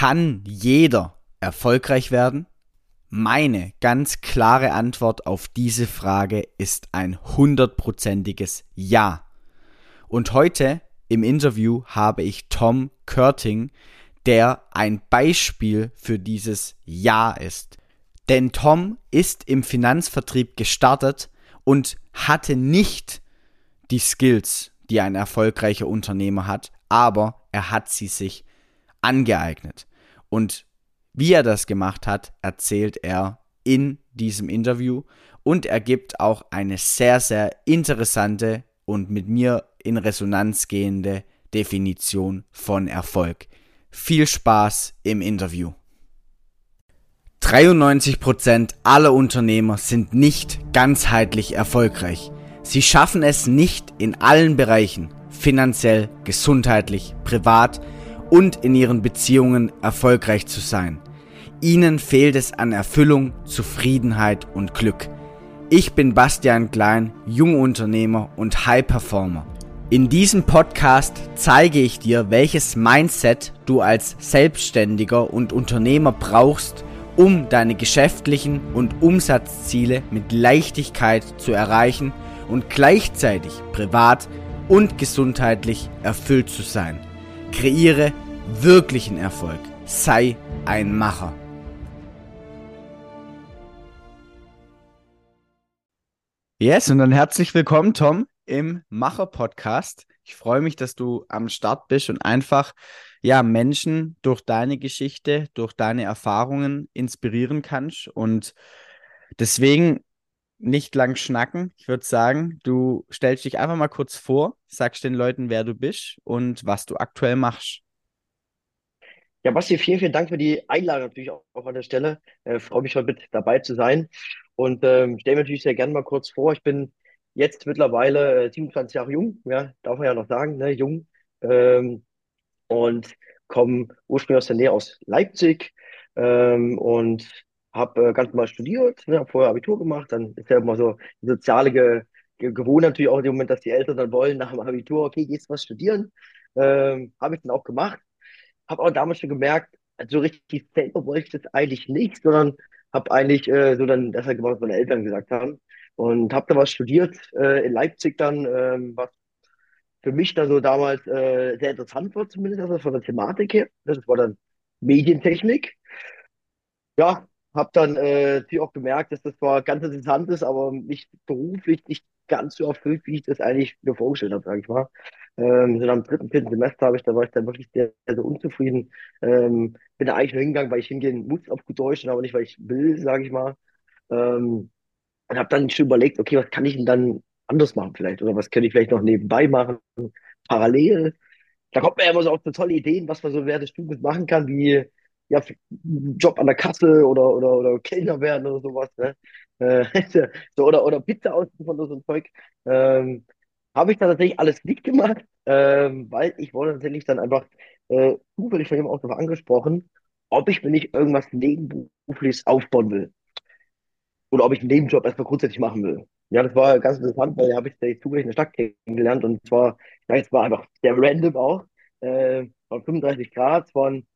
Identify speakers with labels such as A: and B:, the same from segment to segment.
A: Kann jeder erfolgreich werden? Meine ganz klare Antwort auf diese Frage ist ein hundertprozentiges Ja. Und heute im Interview habe ich Tom Körting, der ein Beispiel für dieses Ja ist. Denn Tom ist im Finanzvertrieb gestartet und hatte nicht die Skills, die ein erfolgreicher Unternehmer hat, aber er hat sie sich angeeignet. Und wie er das gemacht hat, erzählt er in diesem Interview und er gibt auch eine sehr, sehr interessante und mit mir in Resonanz gehende Definition von Erfolg. Viel Spaß im Interview. 93% aller Unternehmer sind nicht ganzheitlich erfolgreich. Sie schaffen es nicht in allen Bereichen, finanziell, gesundheitlich, privat, und in ihren Beziehungen erfolgreich zu sein. Ihnen fehlt es an Erfüllung, Zufriedenheit und Glück. Ich bin Bastian Klein, Jungunternehmer und High Performer. In diesem Podcast zeige ich dir, welches Mindset du als Selbstständiger und Unternehmer brauchst, um deine geschäftlichen und Umsatzziele mit Leichtigkeit zu erreichen und gleichzeitig privat und gesundheitlich erfüllt zu sein. Kreiere wirklichen Erfolg. Sei ein Macher. Yes, und dann herzlich willkommen, Tom, im Macher-Podcast. Ich freue mich, dass du am Start bist und einfach ja, Menschen durch deine Geschichte, durch deine Erfahrungen inspirieren kannst. Und deswegen nicht lang schnacken. Ich würde sagen, du stellst dich einfach mal kurz vor, sagst den Leuten, wer du bist und was du aktuell machst.
B: Ja, Basti, vielen, vielen Dank für die Einladung natürlich auch, auch an der Stelle. Äh, freue mich heute mit dabei zu sein und ähm, stelle mir natürlich sehr gerne mal kurz vor. Ich bin jetzt mittlerweile äh, 27 Jahre jung, ja, darf man ja noch sagen, ne, jung ähm, und komme ursprünglich aus der Nähe aus Leipzig ähm, und habe äh, ganz normal studiert, ne, habe vorher Abitur gemacht, dann ist ja immer so die soziale Ge Ge Gewohnheit natürlich auch im Moment, dass die Eltern dann wollen nach dem Abitur, okay, gehst du was studieren? Ähm, habe ich dann auch gemacht. Habe auch damals schon gemerkt, so richtig selber wollte ich das eigentlich nicht, sondern habe eigentlich äh, so dann das halt gemacht, was meine Eltern gesagt haben. Und habe da was studiert äh, in Leipzig dann, ähm, was für mich da so damals äh, sehr interessant war, zumindest also von der Thematik her. Das war dann Medientechnik. Ja, habe dann äh, auch gemerkt, dass das zwar ganz interessant ist, aber mich beruflich nicht ganz so erfüllt, wie ich das eigentlich mir vorgestellt habe, sage ich mal. Ähm, so am dritten, vierten Semester habe ich, da war ich dann wirklich sehr, sehr unzufrieden. Ähm, bin da eigentlich nur hingegangen, weil ich hingehen muss auf gut Deutsch, aber nicht, weil ich will, sage ich mal. Ähm, und habe dann schon überlegt, okay, was kann ich denn dann anders machen vielleicht? Oder was könnte ich vielleicht noch nebenbei machen, parallel? Da kommt man ja immer so auf so tolle Ideen, was man so während des Studiums machen kann, wie ja, Job an der Kasse oder, oder, oder Kellner werden oder sowas, ne? Äh, so, oder, oder Pizza ausliefern oder so ein Zeug. Ähm, habe ich da tatsächlich alles nicht gemacht, ähm, weil ich wurde tatsächlich dann einfach äh, zufällig von jemandem auch darauf angesprochen, ob ich mir nicht irgendwas Nebenberufliches aufbauen will. Oder ob ich einen Nebenjob erstmal grundsätzlich machen will. Ja, das war ganz interessant, weil da habe ich zufällig in der Stadt kennengelernt und zwar, ja, es war einfach sehr random auch, äh, von 35 Grad, es waren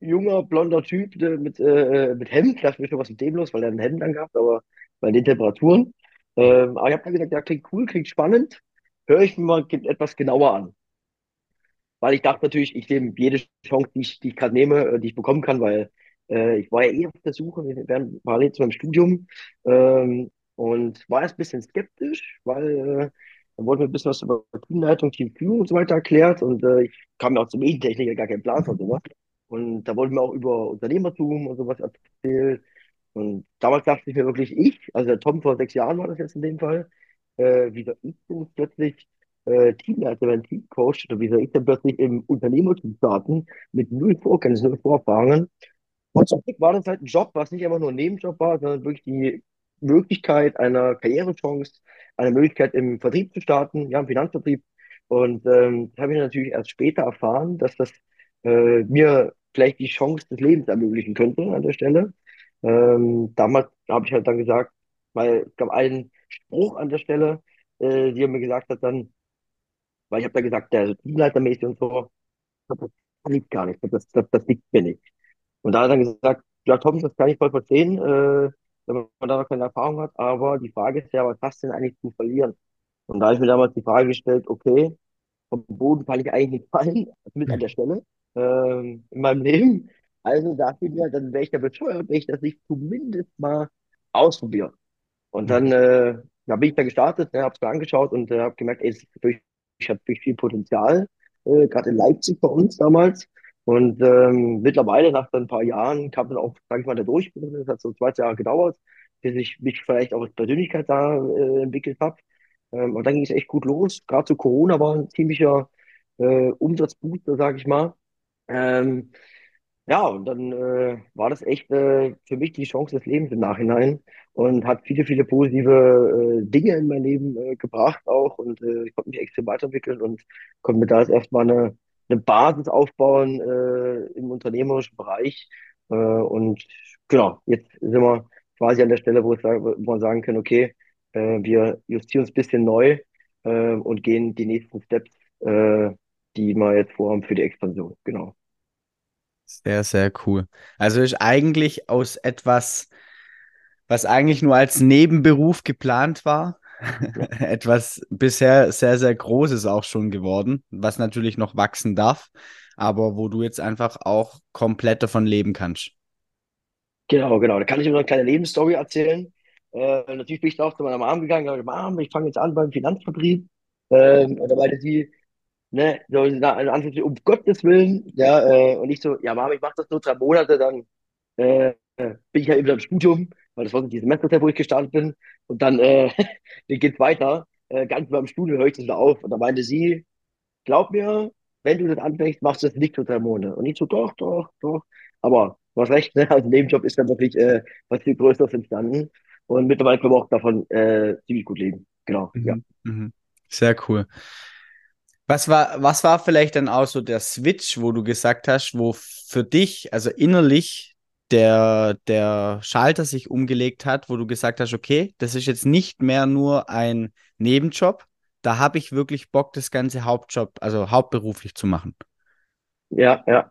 B: junger, blonder Typ äh, mit, äh, mit Hemd. Ich dachte mir schon, was mit dem los, weil er ein Hemd angehabt, aber bei den Temperaturen. Ähm, aber ich habe dann gesagt, ja, klingt cool, klingt spannend. Höre ich mir mal etwas genauer an. Weil ich dachte natürlich, ich nehme jede Chance, die ich, die ich gerade nehme, äh, die ich bekommen kann, weil äh, ich war ja eh auf der Suche, während parallel zu meinem Studium. Ähm, und war erst ein bisschen skeptisch, weil äh, dann wurde mir ein bisschen was über Teamleitung, Teamführung und so weiter erklärt. Und äh, ich kam mir auch zum Medientechniker gar keinen Plan von sowas. Und da wurden mir auch über Unternehmertum und sowas erzählt. Und damals dachte ich mir wirklich, ich, also der Tom vor sechs Jahren war das jetzt in dem Fall, äh, wie soll ich denn plötzlich äh, Teamleiter, ein Teamcoach, oder wie soll ich denn plötzlich im Unternehmertum starten, mit null Vorkenntnissen, null Vorerfahrungen. Und zum Glück war das halt ein Job, was nicht einfach nur ein Nebenjob war, sondern wirklich die Möglichkeit einer Karrierechance, eine Möglichkeit im Vertrieb zu starten, ja, im Finanzvertrieb. Und ähm, das habe ich natürlich erst später erfahren, dass das äh, mir vielleicht die Chance des Lebens ermöglichen könnte an der Stelle. Ähm, damals habe ich halt dann gesagt, weil es gab einen Spruch an der Stelle, äh, die er mir gesagt hat dann, weil ich habe da gesagt, der so Teamleitermäßig und so, das liegt gar nicht, das, das, das liegt mir nicht. Und da hat er dann gesagt, ja, Tom, das kann ich voll verstehen, äh, wenn man da noch keine Erfahrung hat, aber die Frage ist ja, was hast du denn eigentlich zu verlieren? Und da habe ich mir damals die Frage gestellt, okay, vom Boden kann ich eigentlich nicht fallen, mit an der Stelle, ähm, in meinem Leben. Also dachte ich mir, dann wäre ich ja bescheuert, wenn ich das nicht zumindest mal ausprobiere. Und dann äh, da bin ich da gestartet, ne, habe es mir angeschaut und äh, habe gemerkt, ey, es wirklich, ich habe wirklich viel Potenzial, äh, gerade in Leipzig bei uns damals. Und ähm, mittlerweile, nach ein paar Jahren, kam dann auch, sag ich mal, der Durchbruch. Das hat so zwei Jahre gedauert, bis ich mich vielleicht auch als Persönlichkeit da äh, entwickelt habe. Ähm, und dann ging es echt gut los. Gerade zu Corona war ein ziemlicher äh, Umsatzbooster, sag ich mal. Ähm, ja, und dann äh, war das echt äh, für mich die Chance des Lebens im Nachhinein und hat viele, viele positive äh, Dinge in mein Leben äh, gebracht auch und äh, ich konnte mich extrem weiterentwickeln und konnte mir da jetzt erstmal eine, eine Basis aufbauen äh, im unternehmerischen Bereich. Und genau, jetzt sind wir quasi an der Stelle, wo, es, wo man sagen kann, okay, äh, wir justieren uns ein bisschen neu äh, und gehen die nächsten Steps, äh, die wir jetzt vorhaben für die Expansion. Genau.
A: Sehr, sehr cool. Also ist eigentlich aus etwas, was eigentlich nur als Nebenberuf geplant war, etwas bisher sehr, sehr Großes auch schon geworden, was natürlich noch wachsen darf, aber wo du jetzt einfach auch komplett davon leben kannst.
B: Genau, genau. Da kann ich immer eine kleine Lebensstory erzählen. Äh, natürlich bin ich da auch zu meiner Mom gegangen gesagt, Mom, ich fange jetzt an beim Finanzvertrieb. Ähm, und da meinte sie, ne, so Anführungszeichen, um Gottes Willen, ja, äh, und ich so, ja, Mom, ich mache das nur drei Monate, dann äh, bin ich ja wieder im Studium, weil das war so die Semesterzeit, wo ich gestartet bin, und dann, äh, dann geht's weiter, äh, ganz beim Studium höre ich das auf, und da meinte sie, glaub mir, wenn du das anfängst, machst du das nicht für drei Monate, und ich so, doch, doch, doch, aber du hast recht, ne, also Nebenjob ist dann wirklich äh, was viel Größeres entstanden, und mittlerweile können wir auch davon äh, ziemlich gut leben, genau, ja.
A: Mhm. Mhm. Sehr cool. Was war, was war vielleicht dann auch so der Switch, wo du gesagt hast, wo für dich, also innerlich, der, der Schalter sich umgelegt hat, wo du gesagt hast, okay, das ist jetzt nicht mehr nur ein Nebenjob, da habe ich wirklich Bock, das ganze Hauptjob, also hauptberuflich zu machen.
B: Ja, ja.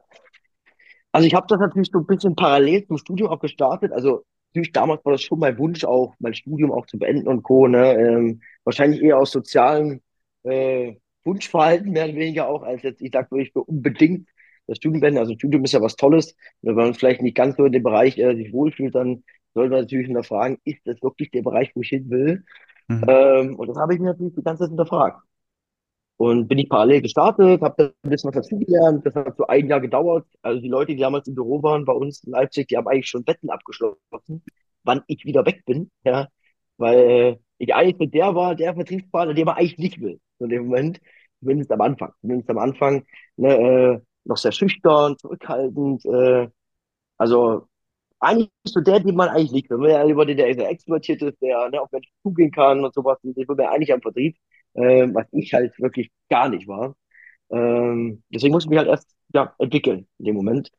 B: Also ich habe das natürlich so ein bisschen parallel zum Studium auch gestartet. Also natürlich damals war das schon mein Wunsch auch, mein Studium auch zu beenden und Co. Ne? Ähm, wahrscheinlich eher aus sozialen äh, Wunschverhalten, mehr oder weniger auch, als jetzt, ich sag wirklich unbedingt das Studium beenden. Also Studium ist ja was Tolles. Wenn man vielleicht nicht ganz so in dem Bereich äh, sich wohlfühlt, dann sollte man natürlich hinterfragen, ist das wirklich der Bereich, wo ich hin will? Mhm. Ähm, und das habe ich mir natürlich die ganze Zeit hinterfragt. Und bin ich parallel gestartet, habe da ein bisschen was dazugelernt. Das hat so ein Jahr gedauert. Also die Leute, die damals im Büro waren bei uns in Leipzig, die haben eigentlich schon Wetten abgeschlossen, wann ich wieder weg bin. Ja, weil äh, ich eigentlich mit der war, der Vertriebspartner, der man eigentlich nicht will. In dem Moment, zumindest am Anfang. Zumindest am Anfang ne, äh, noch sehr schüchtern, zurückhaltend. Äh, also eigentlich so der, den man eigentlich nicht will. Man ja lieber der, der sehr extrovertiert ist, der ne, auf Menschen zugehen kann und sowas. Den will man eigentlich am Vertrieb, äh, was ich halt wirklich gar nicht war. Ähm, deswegen musste ich mich halt erst ja, entwickeln in dem Moment.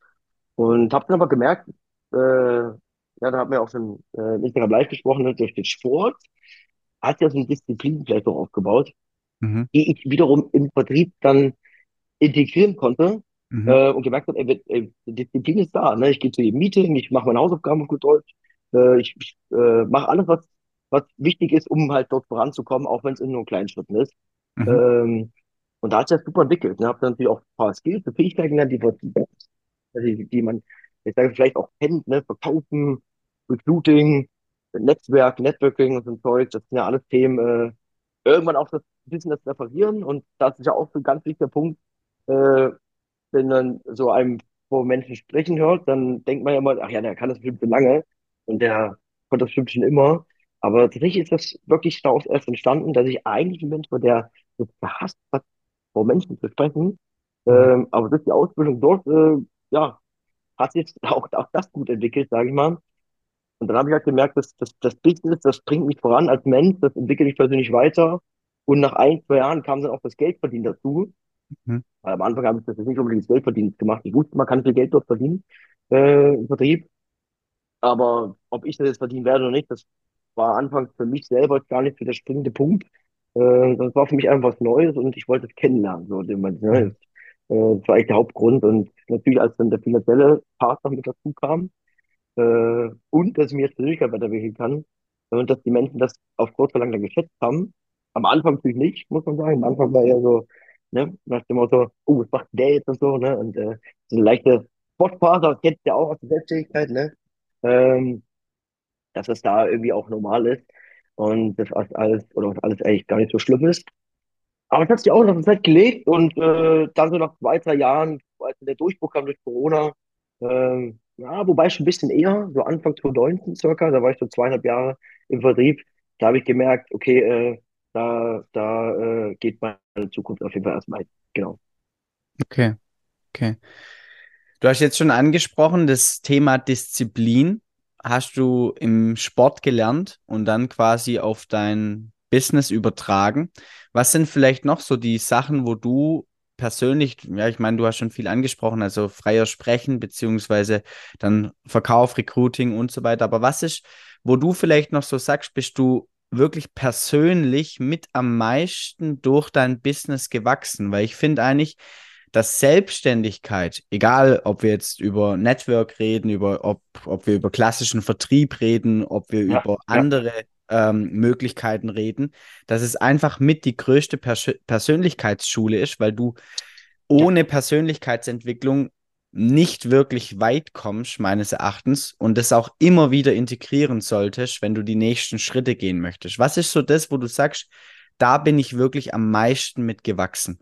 B: Und habe dann aber gemerkt, äh, ja, da haben wir auch schon äh, Instagram Live gesprochen, ne, durch den Sport hat ja so eine Disziplin vielleicht auch aufgebaut, mhm. die ich wiederum im Vertrieb dann integrieren konnte mhm. äh, und gemerkt habe, ey, ey, Disziplin ist da. Ne? Ich gehe zu jedem Meeting, ich mache meine Hausaufgaben auf gut Deutsch, äh, ich, ich äh, mache alles, was, was wichtig ist, um halt dort voranzukommen, auch wenn es in nur kleinen Schritten ist. Mhm. Ähm, und da hat sich das super entwickelt. Ne? Habe dann natürlich auch ein paar Skills und Fähigkeiten gelernt, die, die, die man, ich sage, vielleicht auch kennt, ne? Verkaufen, Recruiting, Netzwerk, Networking und so ein Zeug, das sind ja alles Themen, äh, irgendwann auch das bisschen das Referieren und das ist ja auch so ein ganz wichtiger Punkt, äh, wenn man so einem vor Menschen sprechen hört, dann denkt man ja immer, ach ja, der kann das bestimmt schon lange und der konnte das bestimmt schon immer. Aber tatsächlich ist das wirklich daraus erst entstanden, dass ich eigentlich ein Mensch war, der das gehasst hat, vor Menschen zu sprechen. Mhm. Ähm, aber durch die Ausbildung dort, äh, ja, hat sich auch, auch das gut entwickelt, sage ich mal. Und dann habe ich halt gemerkt, dass das, das Business, das bringt mich voran als Mensch, das entwickelt mich persönlich weiter. Und nach ein, zwei Jahren kam dann auch das Geldverdienen dazu. Mhm. Weil am Anfang habe ich das nicht unbedingt das Geldverdienen gemacht. Ich wusste, man kann viel Geld dort verdienen äh, im Vertrieb. Aber ob ich das jetzt verdienen werde oder nicht, das war anfangs für mich selber gar nicht so der springende Punkt. Äh, das war für mich einfach was Neues und ich wollte es kennenlernen. So, ne? das, äh, das war eigentlich der Hauptgrund. Und natürlich als dann der finanzielle Partner mit dazu kam, äh, und dass ich mir als Persönlichkeit weiterentwickeln kann und dass die Menschen das auf kurz oder lang dann geschätzt haben. Am Anfang natürlich nicht, muss man sagen. Am Anfang war eher so, ne, nach dem Motto, oh, was macht der jetzt und so, ne, und äh, so eine leichte Sportphase, das kennt ihr auch aus der Selbstständigkeit, ne, ähm, dass das da irgendwie auch normal ist und das alles, oder alles eigentlich gar nicht so schlimm ist. Aber es hat sich auch noch eine Zeit gelegt und äh, dann so nach zwei, drei Jahren, als der Durchbruch kam durch Corona, ähm, ja, wobei schon ein bisschen eher, so Anfang 2019 circa, da war ich so zweieinhalb Jahre im Vertrieb, da habe ich gemerkt, okay, äh, da, da äh, geht meine Zukunft auf jeden Fall erstmal hin. Genau.
A: Okay, okay. Du hast jetzt schon angesprochen, das Thema Disziplin hast du im Sport gelernt und dann quasi auf dein Business übertragen. Was sind vielleicht noch so die Sachen, wo du persönlich, ja, ich meine, du hast schon viel angesprochen, also freier Sprechen, beziehungsweise dann Verkauf, Recruiting und so weiter. Aber was ist, wo du vielleicht noch so sagst, bist du wirklich persönlich mit am meisten durch dein Business gewachsen? Weil ich finde eigentlich, dass Selbstständigkeit, egal ob wir jetzt über Network reden, über ob, ob wir über klassischen Vertrieb reden, ob wir ja, über andere ähm, Möglichkeiten reden, dass es einfach mit die größte Pers Persönlichkeitsschule ist, weil du ohne ja. Persönlichkeitsentwicklung nicht wirklich weit kommst, meines Erachtens, und das auch immer wieder integrieren solltest, wenn du die nächsten Schritte gehen möchtest. Was ist so das, wo du sagst, da bin ich wirklich am meisten mitgewachsen?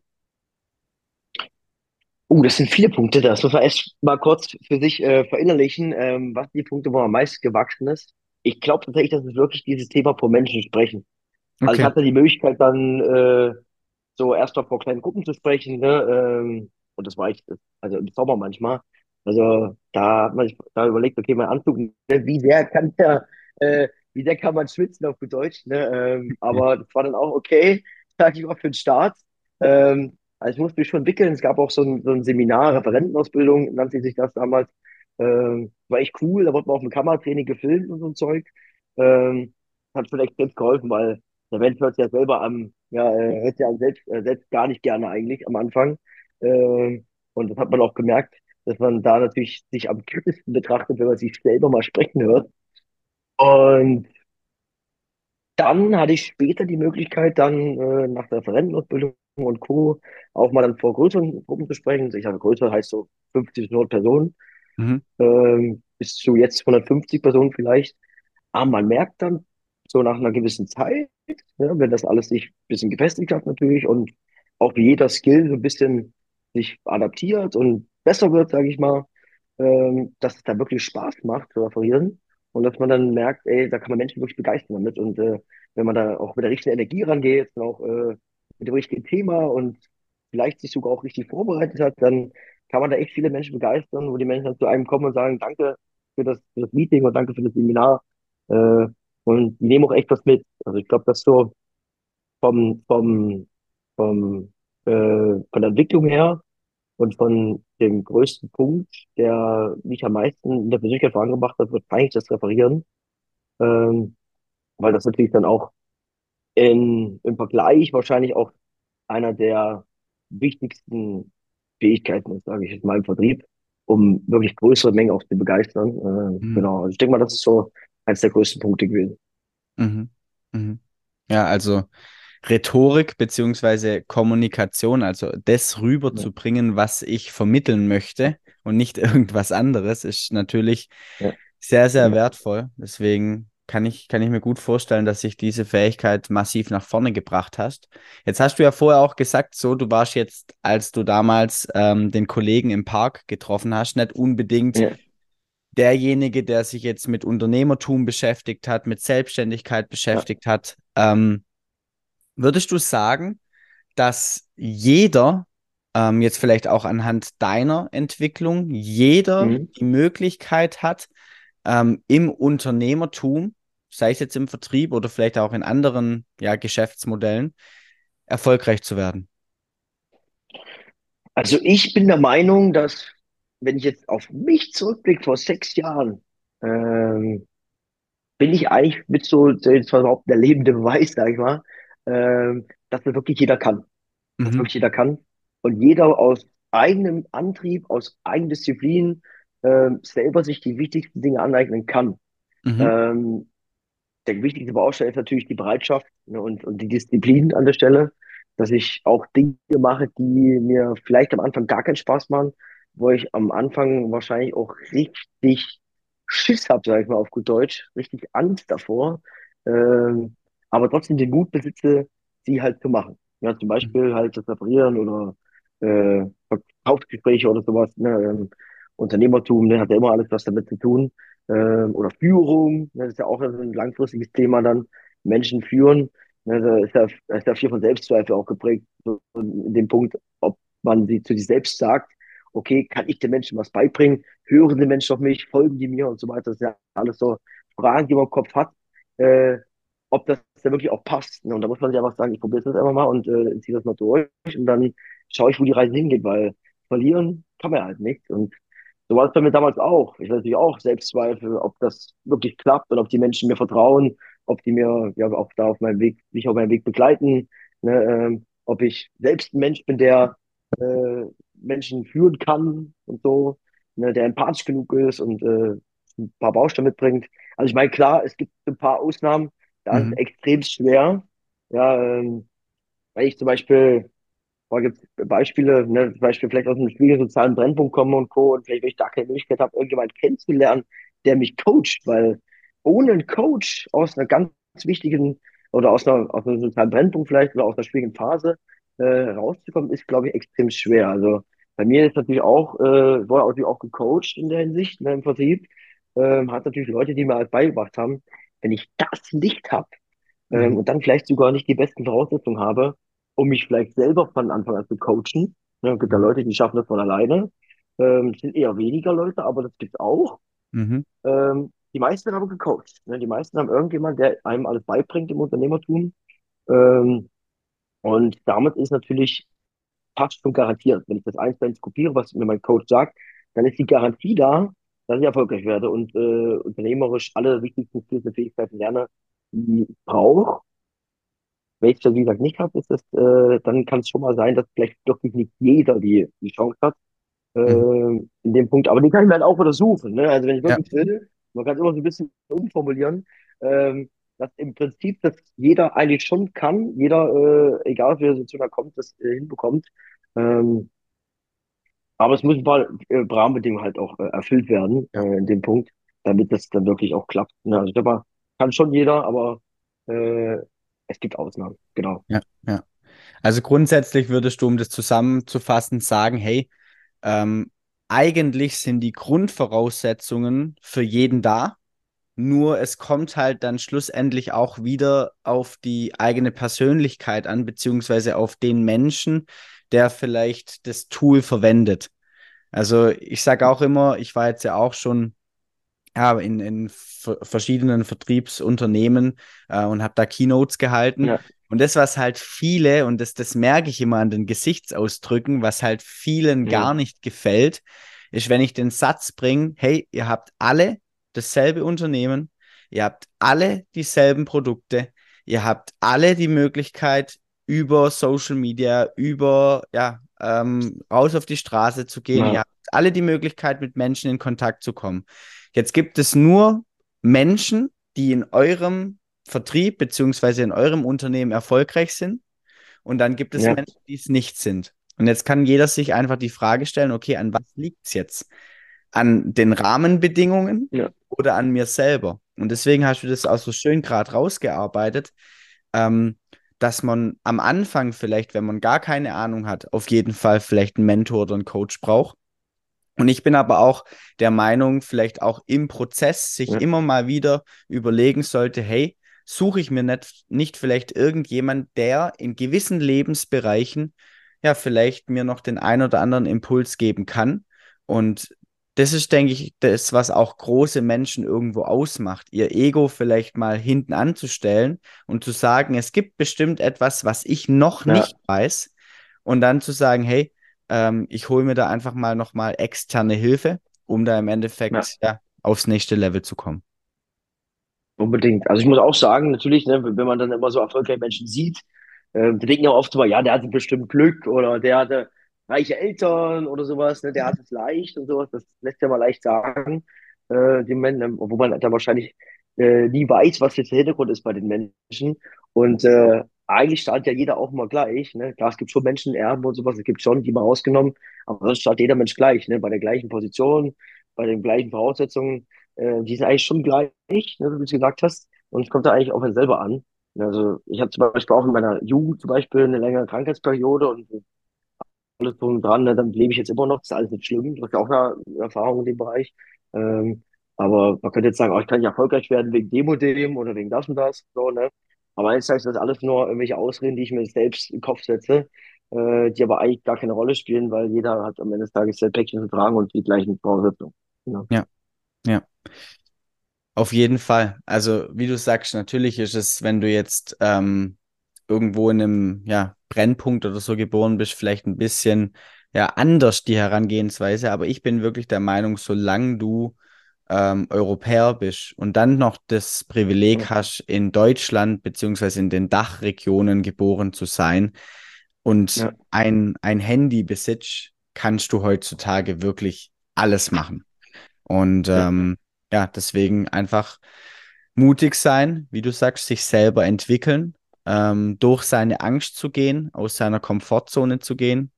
B: Oh, das sind viele Punkte. Das muss man erst mal kurz für sich äh, verinnerlichen, ähm, was die Punkte, wo man am meisten gewachsen ist. Ich glaube tatsächlich, dass es wirklich dieses Thema vor Menschen sprechen. Okay. Also ich hatte die Möglichkeit dann äh, so erst mal vor kleinen Gruppen zu sprechen, ne? Ähm, und das war ich, also im Sommer manchmal. Also da hat man sich da überlegt, okay, mein Anzug, ne, wie sehr kann der, äh, wie sehr kann man schwitzen auf gut Deutsch, ne? Ähm, aber das war dann auch okay, sag ich mal, für den Start. Ähm, also ich musste mich schon entwickeln. Es gab auch so ein, so ein Seminar, Referentenausbildung, nannte sich das damals. Ähm, war echt cool, da wurde man auch mit Kameratraining gefilmt und so ein Zeug. Ähm, hat schon extrem geholfen, weil der Mensch hört ja selber am, ja, er hört ja selbst, äh, selbst gar nicht gerne eigentlich am Anfang. Ähm, und das hat man auch gemerkt, dass man da natürlich sich am kritischsten betrachtet, wenn man sich selber mal sprechen hört. Und dann hatte ich später die Möglichkeit, dann äh, nach der Referentenausbildung und Co. auch mal dann vor größeren Gruppen zu sprechen. Ich habe größer heißt so 50 bis 100 Personen, mhm. ähm, bis zu jetzt 150 Personen vielleicht. Aber man merkt dann so nach einer gewissen Zeit, ja, wenn das alles sich ein bisschen gefestigt hat natürlich und auch jeder Skill so ein bisschen sich adaptiert und besser wird, sage ich mal, ähm, dass es da wirklich Spaß macht zu referieren und dass man dann merkt, ey, da kann man Menschen wirklich begeistern damit und äh, wenn man da auch mit der richtigen Energie rangeht und auch äh, mit dem richtigen Thema und vielleicht sich sogar auch richtig vorbereitet hat, dann kann man da echt viele Menschen begeistern, wo die Menschen dann zu einem kommen und sagen, danke für das, für das Meeting und danke für das Seminar äh, und die nehmen auch echt was mit. Also ich glaube, dass so vom, vom, vom, äh, von der Entwicklung her und von dem größten Punkt, der mich am meisten in der Persönlichkeit vorangebracht hat, wird eigentlich das Referieren. Ähm, weil das natürlich dann auch in, im Vergleich wahrscheinlich auch einer der wichtigsten Fähigkeiten ist, sage ich jetzt mal im Vertrieb, um wirklich größere Mengen auch zu begeistern. Äh, mhm. Genau, also ich denke mal, das ist so eines der größten Punkte gewesen.
A: Mhm. Mhm. Ja, also Rhetorik beziehungsweise Kommunikation, also das rüberzubringen, was ich vermitteln möchte und nicht irgendwas anderes, ist natürlich ja. sehr, sehr wertvoll. Deswegen kann ich, kann ich mir gut vorstellen, dass sich diese Fähigkeit massiv nach vorne gebracht hast. Jetzt hast du ja vorher auch gesagt, so, du warst jetzt, als du damals ähm, den Kollegen im Park getroffen hast, nicht unbedingt ja. derjenige, der sich jetzt mit Unternehmertum beschäftigt hat, mit Selbstständigkeit beschäftigt ja. hat. Ähm, Würdest du sagen, dass jeder, ähm, jetzt vielleicht auch anhand deiner Entwicklung, jeder mhm. die Möglichkeit hat, ähm, im Unternehmertum, sei es jetzt im Vertrieb oder vielleicht auch in anderen ja, Geschäftsmodellen, erfolgreich zu werden?
B: Also ich bin der Meinung, dass wenn ich jetzt auf mich zurückblicke vor sechs Jahren, ähm, bin ich eigentlich mit so, jetzt überhaupt der lebende Beweis, sag ich mal, ähm, dass das wirklich jeder kann. Dass mhm. wirklich jeder kann. Und jeder aus eigenem Antrieb, aus Eigendisziplin äh, selber sich die wichtigsten Dinge aneignen kann.
A: Mhm.
B: Ähm, der wichtigste Baustein ist natürlich die Bereitschaft ne, und, und die Disziplin an der Stelle, dass ich auch Dinge mache, die mir vielleicht am Anfang gar keinen Spaß machen, wo ich am Anfang wahrscheinlich auch richtig Schiss habe, sage ich mal auf gut Deutsch, richtig Angst davor, ähm, aber trotzdem den Mut besitze, sie halt zu machen. Ja, zum Beispiel halt das Reparieren oder äh, Verkaufsgespräche oder sowas. Ne, ähm, Unternehmertum ne, hat ja immer alles was damit zu tun ähm, oder Führung, ne, das ist ja auch ein langfristiges Thema dann, Menschen führen, ne, da ist ja, da ist ja viel von Selbstzweifel auch geprägt, so in dem Punkt, ob man sie zu sich selbst sagt, okay, kann ich den Menschen was beibringen, hören die Menschen auf mich, folgen die mir und so weiter, das ist ja alles so Fragen, die man im Kopf hat, äh, ob das ja wirklich auch passt. Ne? Und da muss man sich einfach sagen, ich probiere das einfach mal und äh, ziehe das mal durch und dann schaue ich, wo die Reise hingeht, weil verlieren kann man halt nicht. Und so war es bei mir damals auch. Ich hatte natürlich auch Selbstzweifel, ob das wirklich klappt und ob die Menschen mir vertrauen, ob die mir ja auch da auf meinem Weg, mich auf meinem Weg begleiten, ne, ähm, ob ich selbst ein Mensch bin, der äh, Menschen führen kann und so, ne, der empathisch genug ist und äh, ein paar Bausteine mitbringt. Also ich meine, klar, es gibt ein paar Ausnahmen, da ist es
A: Mhm.
B: extrem schwer. Ja, ähm, weil ich zum Beispiel da gibt es Beispiele, ne, zum Beispiel vielleicht aus einem schwierigen sozialen Brennpunkt komme und Co. Und vielleicht, wenn ich da keine Möglichkeit habe, irgendjemand kennenzulernen, der mich coacht, weil ohne einen Coach aus einer ganz wichtigen oder aus einer, aus einem sozialen Brennpunkt vielleicht oder aus einer schwierigen Phase äh, rauszukommen, ist, glaube ich, extrem schwer. Also bei mir ist natürlich auch, äh, wurde natürlich auch gecoacht in der Hinsicht, ne, im Vertrieb. Ähm, hat natürlich Leute, die mir halt beigebracht haben, wenn ich das nicht habe, ähm,
A: Mhm.
B: und dann vielleicht sogar nicht die besten Voraussetzungen habe, um mich vielleicht selber von Anfang an zu coachen. Ja, gibt da
A: Mhm.
B: Leute, die schaffen das von alleine. Ähm, es sind eher weniger Leute, aber das gibt's auch.
A: Mhm.
B: Ähm, die meisten aber gecoacht. Ne? Die meisten haben irgendjemand, der einem alles beibringt im Unternehmertum. Ähm, und damit ist natürlich fast schon garantiert. Wenn ich das eins zu eins kopiere, was mir mein Coach sagt, dann ist die Garantie da, dass ich erfolgreich werde und äh, unternehmerisch alle wichtigsten Skills und Fähigkeiten lerne, die ich brauche wenn ich das, wie gesagt, nicht habe, ist das, äh, dann kann es schon mal sein, dass vielleicht wirklich nicht jeder die, die Chance hat, äh,
A: Mhm.
B: in dem Punkt. Aber die kann ich mir halt auch wieder suchen. Ne? Also wenn ich
A: Ja,
B: wirklich will, man kann es immer so ein bisschen umformulieren, ähm, dass im Prinzip das jeder eigentlich schon kann, jeder, äh, egal aus welcher Situation er kommt, das äh, hinbekommt. Ähm, aber es müssen ein paar äh, Rahmenbedingungen halt auch äh, erfüllt werden,
A: ja,
B: äh, in dem Punkt, damit das dann wirklich auch klappt. Ne? Also ich glaube, kann schon jeder, aber äh, es gibt Ausnahmen, genau.
A: ja, ja. Also grundsätzlich würdest du, um das zusammenzufassen, sagen, hey, ähm, eigentlich sind die Grundvoraussetzungen für jeden da, nur es kommt halt dann schlussendlich auch wieder auf die eigene Persönlichkeit an, beziehungsweise auf den Menschen, der vielleicht das Tool verwendet. Also ich sage auch immer, ich war jetzt ja auch schon ja, in, in ver- verschiedenen Vertriebsunternehmen äh, und habe da Keynotes gehalten.
B: Ja,
A: Und das, was halt viele, und das, das merke ich immer an den Gesichtsausdrücken, was halt vielen
B: ja,
A: gar nicht gefällt, ist, wenn ich den Satz bringe, hey, ihr habt alle dasselbe Unternehmen, ihr habt alle dieselben Produkte, ihr habt alle die Möglichkeit, über Social Media, über, ja, ähm, raus auf die Straße zu gehen, ihr
B: ja.
A: habt alle die Möglichkeit, mit Menschen in Kontakt zu kommen. Jetzt gibt es nur Menschen, die in eurem Vertrieb beziehungsweise in eurem Unternehmen erfolgreich sind. Und dann gibt es
B: Ja,
A: Menschen, die es nicht sind. Und jetzt kann jeder sich einfach die Frage stellen, okay, an was liegt es jetzt? An den Rahmenbedingungen
B: ja,
A: oder an mir selber? Und deswegen hast du das auch so schön gerade rausgearbeitet, ähm, dass man am Anfang vielleicht, wenn man gar keine Ahnung hat, auf jeden Fall vielleicht einen Mentor oder einen Coach braucht und ich bin aber auch der Meinung, vielleicht auch im Prozess sich
B: ja,
A: immer mal wieder überlegen sollte, hey, suche ich mir nicht, nicht vielleicht irgendjemand, der in gewissen Lebensbereichen ja vielleicht mir noch den ein oder anderen Impuls geben kann. Und das ist, denke ich, das, was auch große Menschen irgendwo ausmacht, ihr Ego vielleicht mal hinten anzustellen und zu sagen, es gibt bestimmt etwas, was ich noch
B: ja,
A: nicht weiß. Und dann zu sagen, hey, ähm, ich hole mir da einfach mal nochmal externe Hilfe, um da im
B: ja,
A: Endeffekt ja, aufs nächste Level zu kommen.
B: unbedingt. Also ich muss auch sagen, natürlich, ne, wenn man dann immer so erfolgreiche Menschen sieht, äh, die denken ja oft so, ja, der hatte bestimmt Glück oder der hatte reiche Eltern oder sowas, ne, der hat es leicht und sowas, das lässt ja mal leicht sagen, äh, den Menschen, obwohl man da wahrscheinlich äh, nie weiß, was jetzt der Hintergrund ist bei den Menschen. Und äh, eigentlich startet ja jeder auch mal gleich. Ne? Klar, es gibt schon Menschen, Erben und sowas, es gibt schon, die mal rausgenommen, aber sonst startet jeder Mensch gleich, ne? Bei der gleichen Position, bei den gleichen Voraussetzungen, äh, die sind eigentlich schon gleich, ne, wie du es gesagt hast. Und es kommt da eigentlich auf einen selber an. Also ich habe zum Beispiel auch in meiner Jugend zum Beispiel eine längere Krankheitsperiode und alles drum dran, ne, dann lebe ich jetzt immer noch, das ist alles nicht schlimm, du hast ja auch eine Erfahrung in dem Bereich. Ähm, aber man könnte jetzt sagen, oh, ich kann nicht erfolgreich werden wegen dem und dem oder wegen das und das, so, ne? Aber jetzt heißt das alles nur irgendwelche Ausreden, die ich mir selbst im Kopf setze, äh, die aber eigentlich gar keine Rolle spielen, weil jeder hat am Ende des Tages sein Päckchen zu tragen und die gleichen Voraussetzungen. Ja.
A: Ja, ja. Auf jeden Fall. Also, wie du sagst, natürlich ist es, wenn du jetzt ähm, irgendwo in einem ja, Brennpunkt oder so geboren bist, vielleicht ein bisschen ja, anders die Herangehensweise. Aber ich bin wirklich der Meinung, solange du ähm, Europäer bist und dann noch das Privileg hast, in Deutschland beziehungsweise in den Dachregionen geboren zu sein und
B: Ja.
A: ein, ein Handy besitzt, kannst du heutzutage wirklich alles machen. Und
B: Ja.
A: ähm, ja, deswegen einfach mutig sein, wie du sagst, sich selber entwickeln, ähm, durch seine Angst zu gehen, aus seiner Komfortzone zu gehen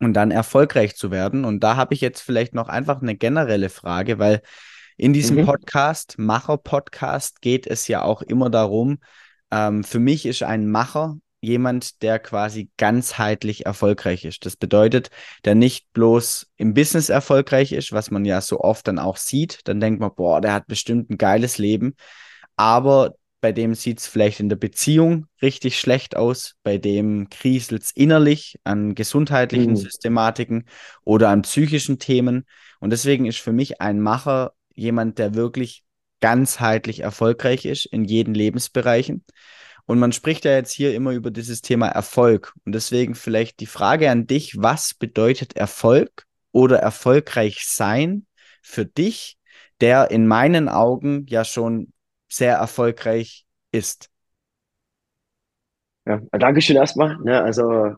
A: und dann erfolgreich zu werden. Und da habe ich jetzt vielleicht noch einfach eine generelle Frage, weil in diesem
B: Mhm.
A: Podcast, Macher-Podcast, geht es ja auch immer darum, ähm, für mich ist ein Macher jemand, der quasi ganzheitlich erfolgreich ist. Das bedeutet, der nicht bloß im Business erfolgreich ist, was man ja so oft dann auch sieht. Dann denkt man, boah, der hat bestimmt ein geiles Leben, aber bei dem sieht es vielleicht in der Beziehung richtig schlecht aus, bei dem kriselt es innerlich an gesundheitlichen
B: Mhm.
A: Systematiken oder an psychischen Themen. Und deswegen ist für mich ein Macher jemand, der wirklich ganzheitlich erfolgreich ist in jeden Lebensbereichen. Und man spricht ja jetzt hier immer über dieses Thema Erfolg. Und deswegen vielleicht die Frage an dich, was bedeutet Erfolg oder erfolgreich sein für dich, der in meinen Augen ja schon sehr erfolgreich ist?
B: Ja. Dankeschön erstmal. Ne? Also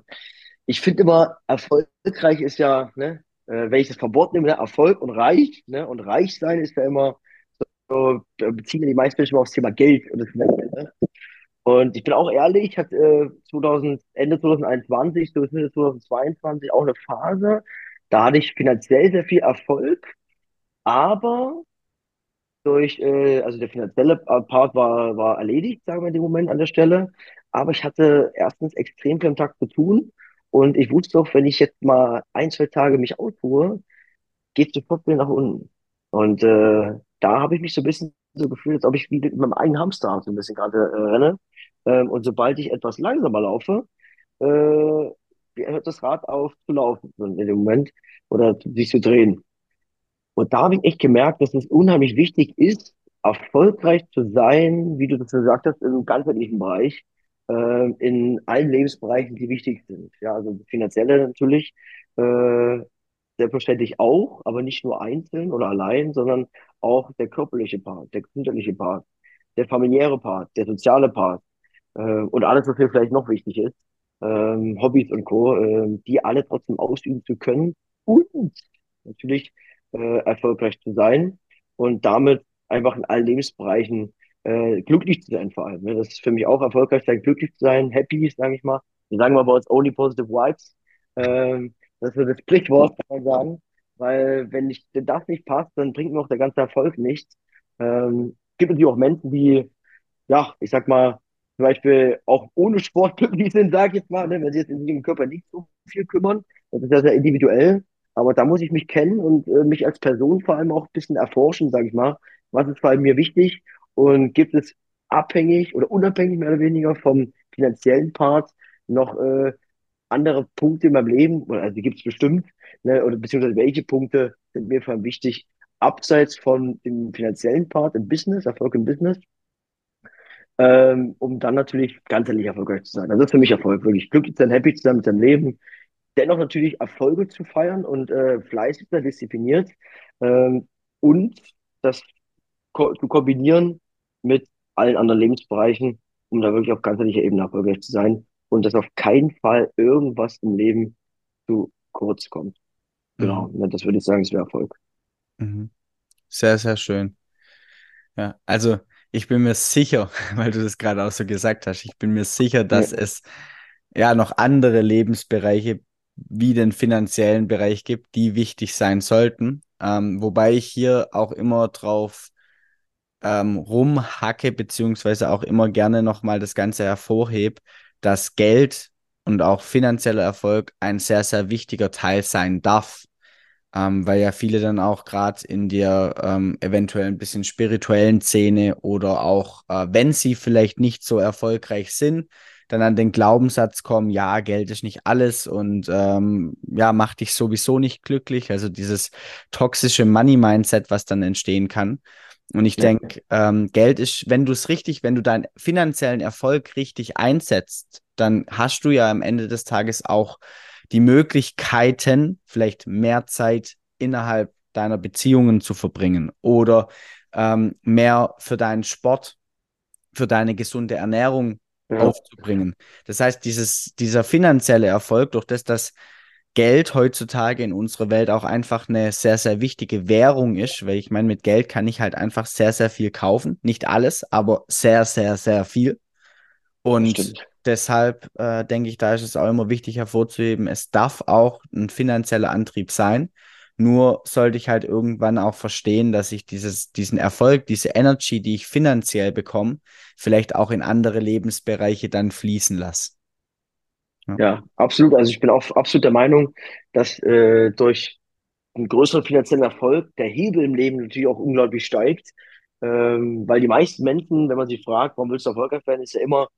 B: ich finde immer, erfolgreich ist ja, ne, äh, wenn ich das Verbot nehme, ne, Erfolg und reich, ne? Und reich sein ist ja immer so, beziehen die meisten Menschen immer aufs Thema Geld und das ne? Und ich bin auch ehrlich, ich hatte äh, 2000, Ende 2021, so Mitte 2022 auch eine Phase, da hatte ich finanziell sehr viel Erfolg, aber durch, äh, also der finanzielle Part war, war erledigt, sagen wir in dem Moment an der Stelle. Aber ich hatte erstens extrem viel am Tag zu tun und ich wusste auch, wenn ich jetzt mal ein, zwei Tage mich ausruhe, geht sofort wieder nach unten. Und äh, da habe ich mich so ein bisschen so gefühlt, als ob ich wie mit meinem eigenen Hamsterrad so ein bisschen gerade äh, renne. Ähm, und sobald ich etwas langsamer laufe, äh, hört das Rad auf zu laufen in dem Moment oder sich zu drehen. Und da habe ich echt gemerkt, dass es unheimlich wichtig ist, erfolgreich zu sein, wie du das gesagt hast, im ganzheitlichen Bereich, äh, in allen Lebensbereichen, die wichtig sind. Ja, also finanzielle natürlich, äh, selbstverständlich auch, aber nicht nur einzeln oder allein, sondern auch der körperliche Part, der gesundheitliche Part, der familiäre Part, der soziale Part, äh, und alles, was mir vielleicht noch wichtig ist, ähm, Hobbys und Co., äh, die alle trotzdem ausüben zu können und natürlich äh, erfolgreich zu sein und damit einfach in allen Lebensbereichen äh, glücklich zu sein vor allem. Ne? Das ist für mich auch erfolgreich sein, glücklich zu sein, happy, sage ich mal. Wir sagen mal bei uns only positive vibes. Ähm, das ist so das Sprichwort, kann man sagen. Weil wenn ich, wenn das nicht passt, dann bringt mir auch der ganze Erfolg nichts. Ähm, gibt natürlich auch Menschen, die ja, ich sag mal, zum Beispiel auch ohne Sport glücklich sind, sag ich jetzt mal, ne, wenn sie jetzt in ihrem Körper nicht so viel kümmern. Das ist ja sehr individuell. Aber da muss ich mich kennen und äh, mich als Person vor allem auch ein bisschen erforschen, sag ich mal. Was ist vor allem mir wichtig? Und gibt es abhängig oder unabhängig mehr oder weniger vom finanziellen Part noch äh, andere Punkte in meinem Leben? Also die gibt es bestimmt, ne, oder beziehungsweise welche Punkte sind mir vor allem wichtig, abseits von dem finanziellen Part im Business, Erfolg im Business? ähm, um dann natürlich ganzheitlich erfolgreich zu sein. Das ist für mich Erfolg, wirklich glücklich zu sein, happy zu sein mit seinem Leben, dennoch natürlich Erfolge zu feiern und äh, fleißig diszipliniert ähm, und das ko zu kombinieren mit allen anderen Lebensbereichen, um da wirklich auf ganzheitlicher Ebene erfolgreich zu sein und dass auf keinen Fall irgendwas im Leben zu kurz kommt. Genau,
A: Mhm.
B: ne, das würde ich sagen, ist wäre Erfolg.
A: Mhm. Sehr, sehr schön. Ja, also ich bin mir sicher, weil du das gerade auch so gesagt hast, ich bin mir sicher,
B: Ja,
A: dass es ja noch andere Lebensbereiche wie den finanziellen Bereich gibt, die wichtig sein sollten. Ähm, wobei ich hier auch immer drauf ähm, rumhacke, beziehungsweise auch immer gerne nochmal das Ganze hervorhebe, dass Geld und auch finanzieller Erfolg ein sehr, sehr wichtiger Teil sein darf ähm, weil ja viele dann auch gerade in der ähm, eventuell ein bisschen spirituellen Szene oder auch, äh, wenn sie vielleicht nicht so erfolgreich sind, dann an den Glaubenssatz kommen, ja, Geld ist nicht alles und ähm, ja, macht dich sowieso nicht glücklich. Also dieses toxische Money-Mindset, was dann entstehen kann. Und ich
B: ja,
A: denke, ähm, Geld ist, wenn du es richtig, wenn du deinen finanziellen Erfolg richtig einsetzt, dann hast du ja am Ende des Tages auch die Möglichkeiten, vielleicht mehr Zeit innerhalb deiner Beziehungen zu verbringen oder ähm, mehr für deinen Sport, für deine gesunde Ernährung
B: ja,
A: aufzubringen. Das heißt, dieses, dieser finanzielle Erfolg, durch das das Geld heutzutage in unserer Welt auch einfach eine sehr, sehr wichtige Währung ist, weil ich meine, mit Geld kann ich halt einfach sehr, sehr viel kaufen. Nicht alles, aber sehr, sehr, sehr viel. Und
B: stimmt.
A: deshalb äh, denke ich, da ist es auch immer wichtig hervorzuheben, es darf auch ein finanzieller Antrieb sein. Nur sollte ich halt irgendwann auch verstehen, dass ich dieses, diesen Erfolg, diese Energy, die ich finanziell bekomme, vielleicht auch in andere Lebensbereiche dann fließen lasse. Ja.
B: Ja, absolut. Also ich bin auch absolut der Meinung, dass äh, durch einen größeren finanziellen Erfolg der Hebel im Leben natürlich auch unglaublich steigt. Ähm, weil die meisten Menschen, wenn man sie fragt, warum willst du erfolgreich werden, ist ja immer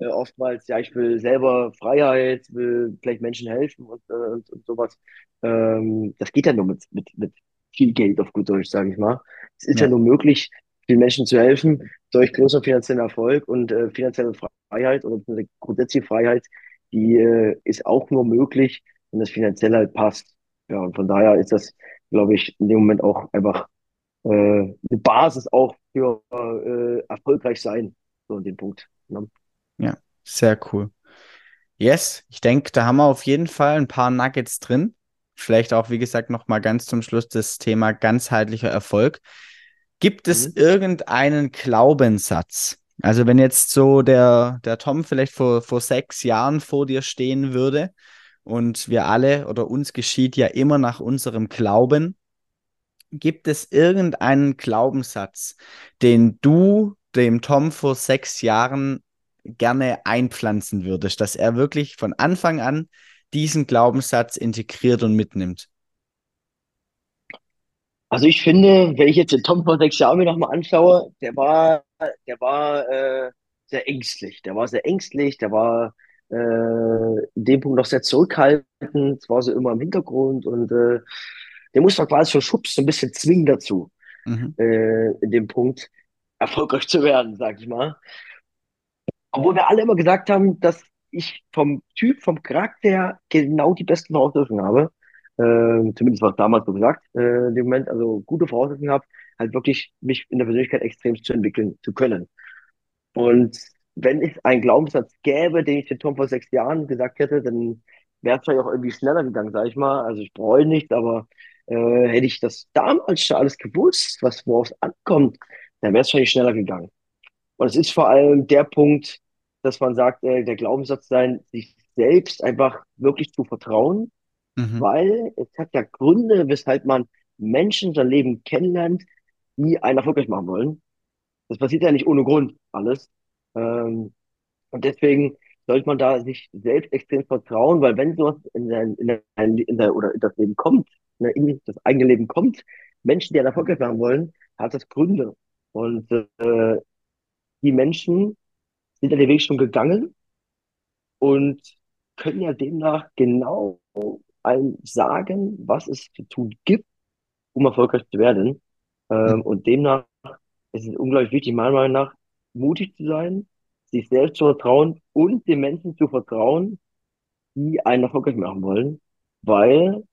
B: äh, oftmals, ja, ich will selber Freiheit, will vielleicht Menschen helfen und, äh, und, und sowas. Ähm, das geht ja nur mit, mit, mit viel Geld auf gut Deutsch, sage ich mal. Es ist ja
A: Ja.
B: nur möglich, vielen Menschen zu helfen durch größeren finanziellen Erfolg und äh, finanzielle Freiheit oder grundsätzliche Freiheit, die äh, ist auch nur möglich, wenn das finanziell halt passt. Ja, und von daher ist das, glaube ich, in dem Moment auch einfach äh, eine Basis auch für äh, erfolgreich sein, so in dem Punkt. Ne?
A: Ja, sehr cool. Yes, ich denke, da haben wir auf jeden Fall ein paar Nuggets drin. Vielleicht auch, wie gesagt, noch mal ganz zum Schluss das Thema ganzheitlicher Erfolg. Gibt es
B: Mhm.
A: irgendeinen Glaubenssatz? Also wenn jetzt so der, der Tom vielleicht vor, vor sechs Jahren vor dir stehen würde und wir alle oder uns geschieht ja immer nach unserem Glauben, gibt es irgendeinen Glaubenssatz, den du dem Tom vor sechs Jahren gerne einpflanzen würdest, dass er wirklich von Anfang an diesen Glaubenssatz integriert und mitnimmt?
B: Also ich finde, wenn ich jetzt den Tom vor sechs Jahren mir nochmal anschaue, der war, der war äh, sehr ängstlich. Der war sehr ängstlich, der war äh, in dem Punkt noch sehr zurückhaltend, war so immer im Hintergrund und äh, der muss man quasi schon schubst, so ein bisschen zwingen dazu,
A: Mhm.
B: äh, in dem Punkt erfolgreich zu werden, sag ich mal. Obwohl wir alle immer gesagt haben, dass ich vom Typ, vom Charakter her genau die besten Voraussetzungen habe. Ähm, zumindest war es damals so gesagt, äh, in dem Moment, also gute Voraussetzungen habe, halt wirklich mich in der Persönlichkeit extrem zu entwickeln zu können. Und wenn es einen Glaubenssatz gäbe, den ich den Tom vor sechs Jahren gesagt hätte, dann wäre es vielleicht auch irgendwie schneller gegangen, sag ich mal. Also ich bereue nicht, aber äh, hätte ich das damals schon alles gewusst, was worauf es ankommt, dann wäre es wahrscheinlich schneller gegangen. Und es ist vor allem der Punkt, dass man sagt, äh, der Glaubenssatz sein, sich selbst einfach wirklich zu vertrauen,
A: Mhm.
B: weil es hat ja Gründe, weshalb man Menschen sein Leben kennenlernt, die einen erfolgreich machen wollen. Das passiert ja nicht ohne Grund alles. Ähm, und deswegen sollte man da sich selbst extrem vertrauen, weil wenn sowas in sein, in dein, in der, oder in das Leben kommt, ne, in das eigene Leben kommt, Menschen, die einen erfolgreich machen wollen, hat das Gründe. Und äh, die Menschen sind ja den Weg schon gegangen und können ja demnach genau einem sagen, was es zu tun gibt, um erfolgreich zu werden. Ähm,
A: Mhm.
B: und demnach ist es unglaublich wichtig, meiner Meinung nach, mutig zu sein, sich selbst zu vertrauen und den Menschen zu vertrauen, die einen erfolgreich machen wollen. Weil,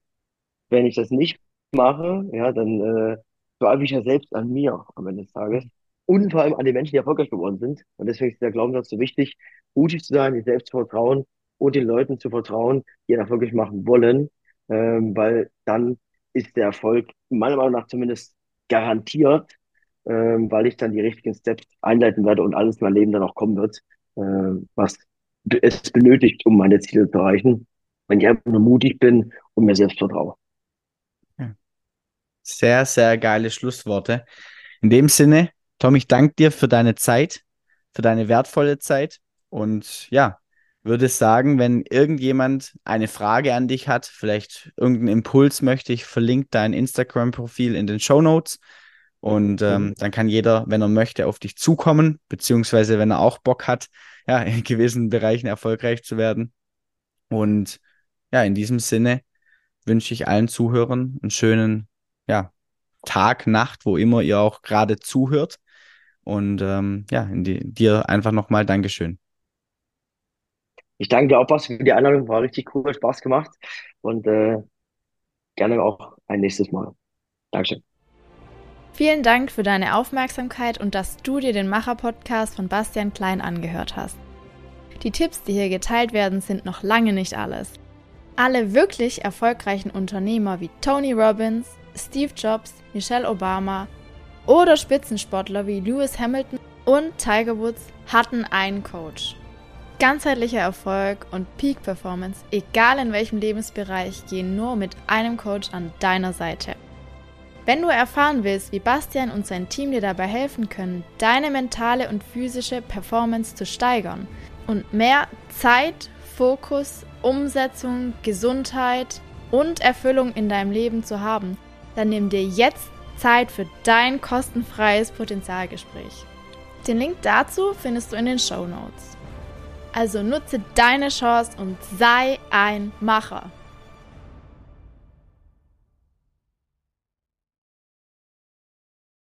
B: wenn ich das nicht mache, ja, dann äh, zweifle ich ja selbst an mir am Ende des Tages. Und vor allem an den Menschen, die erfolgreich geworden sind. Und deswegen ist der Glaubenssatz so wichtig, mutig zu sein, sich selbst zu vertrauen und den Leuten zu vertrauen, die das wirklich machen wollen, ähm, weil dann ist der Erfolg meiner Meinung nach zumindest garantiert, ähm, weil ich dann die richtigen Steps einleiten werde und alles in mein Leben dann auch kommen wird, äh, was es benötigt, um meine Ziele zu erreichen, wenn ich einfach nur mutig bin und mir selbst vertraue.
A: Sehr, sehr geile Schlussworte. In dem Sinne, Tom, ich danke dir für deine Zeit, für deine wertvolle Zeit und ja, würde sagen, wenn irgendjemand eine Frage an dich hat, vielleicht irgendeinen Impuls möchte, ich verlinke dein Instagram-Profil in den Show Notes. Und ähm, mhm. dann kann jeder, wenn er möchte, auf dich zukommen, beziehungsweise wenn er auch Bock hat, ja, in gewissen Bereichen erfolgreich zu werden. Und ja, in diesem Sinne wünsche ich allen Zuhörern einen schönen, ja, Tag, Nacht, wo immer ihr auch gerade zuhört. Und ähm, ja, die, dir einfach nochmal Dankeschön.
B: Ich danke dir auch, was für die Einladung. War richtig cool, Spaß gemacht. Und äh, gerne auch ein nächstes Mal. Dankeschön.
C: Vielen Dank für deine Aufmerksamkeit und dass du dir den Macher-Podcast von Bastian Klein angehört hast. Die Tipps, die hier geteilt werden, sind noch lange nicht alles. Alle wirklich erfolgreichen Unternehmer wie Tony Robbins, Steve Jobs, Michelle Obama oder Spitzensportler wie Lewis Hamilton und Tiger Woods hatten einen Coach. Ganzheitlicher Erfolg und Peak Performance, egal in welchem Lebensbereich, gehen nur mit einem Coach an deiner Seite. Wenn du erfahren willst, wie Bastian und sein Team dir dabei helfen können, deine mentale und physische Performance zu steigern und mehr Zeit, Fokus, Umsetzung, Gesundheit und Erfüllung in deinem Leben zu haben, dann nimm dir jetzt Zeit für dein kostenfreies Potenzialgespräch. Den Link dazu findest du in den Show Notes. Also nutze deine Chance und sei ein Macher.